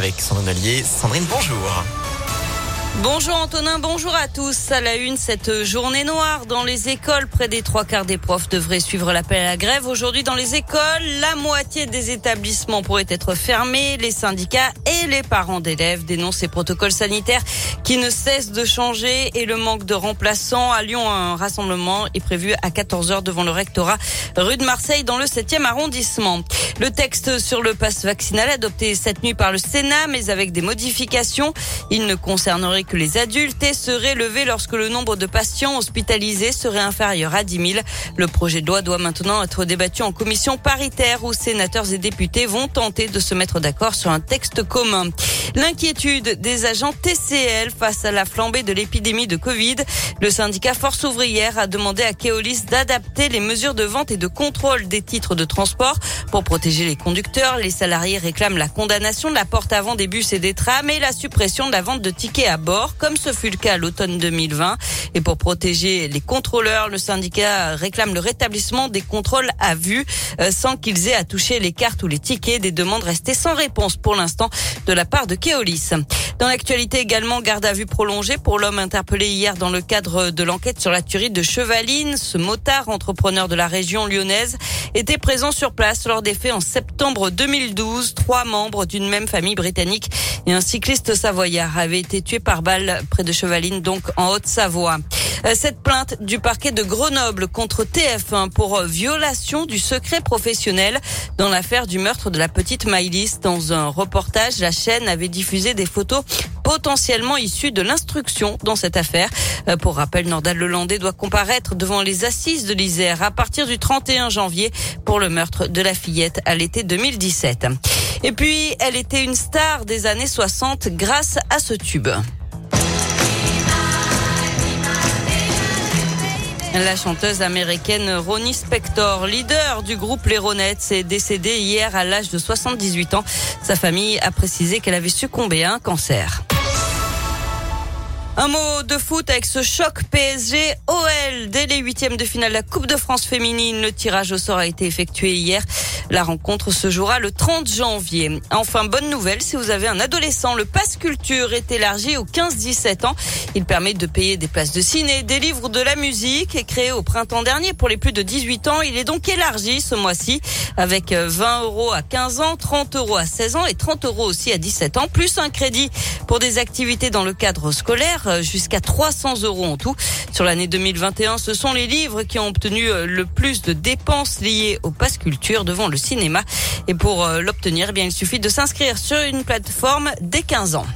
avec Sandrine Ollier. Sandrine, bonjour. Bonjour Antonin, bonjour à tous. À la une, cette journée noire dans les écoles. Près des trois quarts des profs devraient suivre l'appel à la grève. Aujourd'hui, dans les écoles, la moitié des établissements pourraient être fermés. Les syndicats et les parents d'élèves dénoncent ces protocoles sanitaires qui ne cessent de changer et le manque de remplaçants. À Lyon, un rassemblement est prévu à 14h devant le rectorat rue de Marseille dans le 7e arrondissement. Le texte sur le passe vaccinal adopté cette nuit par le Sénat, mais avec des modifications. Il ne concernerait que les adultes et serait levé lorsque le nombre de patients hospitalisés serait inférieur à 10 000. Le projet de loi doit maintenant être débattu en commission paritaire où sénateurs et députés vont tenter de se mettre d'accord sur un texte commun. L'inquiétude des agents TCL face à la flambée de l'épidémie de Covid. Le syndicat Force ouvrière a demandé à Keolis d'adapter les mesures de vente et de contrôle des titres de transport pour protéger les conducteurs. Les salariés réclament la condamnation de la porte avant des bus et des trams et la suppression de la vente de tickets à bord, comme ce fut le cas l'automne 2020. Et pour protéger les contrôleurs, le syndicat réclame le rétablissement des contrôles à vue euh, sans qu'ils aient à toucher les cartes ou les tickets. Des demandes restées sans réponse pour l'instant de la part de Keolis. Dans l'actualité également, garde à vue prolongée pour l'homme interpellé hier dans le cadre de l'enquête sur la tuerie de Chevaline. Ce motard entrepreneur de la région lyonnaise était présent sur place lors des faits en septembre 2012. Trois membres d'une même famille britannique et un cycliste savoyard avaient été tués par balle près de Chevaline, donc en Haute-Savoie. Euh, cette plainte du parquet de Grenoble contre TF1 pour violation du secret professionnel dans l'affaire du meurtre de la petite Maïlis. Dans un reportage, la chaîne avait diffusé des photos potentiellement issues de l'instruction dans cette affaire. Euh, pour rappel, Nordal Lelandais doit comparaître devant les assises de l'Isère à partir du 31 janvier pour le meurtre de la fillette à l'été 2017. Et puis, elle était une star des années 60 grâce à ce tube. La chanteuse américaine Ronnie Spector, leader du groupe Les Ronettes, est décédée hier à l'âge de 78 ans. Sa famille a précisé qu'elle avait succombé à un cancer. Un mot de foot avec ce choc PSG OL dès les huitièmes de finale de la Coupe de France féminine. Le tirage au sort a été effectué hier. La rencontre se jouera le 30 janvier. Enfin, bonne nouvelle, si vous avez un adolescent, le passe culture est élargi aux 15-17 ans. Il permet de payer des places de ciné, des livres, de la musique. Et créé au printemps dernier pour les plus de 18 ans, il est donc élargi ce mois-ci avec 20 euros à 15 ans, 30 euros à 16 ans et 30 euros aussi à 17 ans, plus un crédit pour des activités dans le cadre scolaire jusqu'à 300 euros en tout. Sur l'année 2021, ce sont les livres qui ont obtenu le plus de dépenses liées au passe culture devant le cinéma. Et pour euh, l'obtenir, eh bien, il suffit de s'inscrire sur une plateforme dès 15 ans.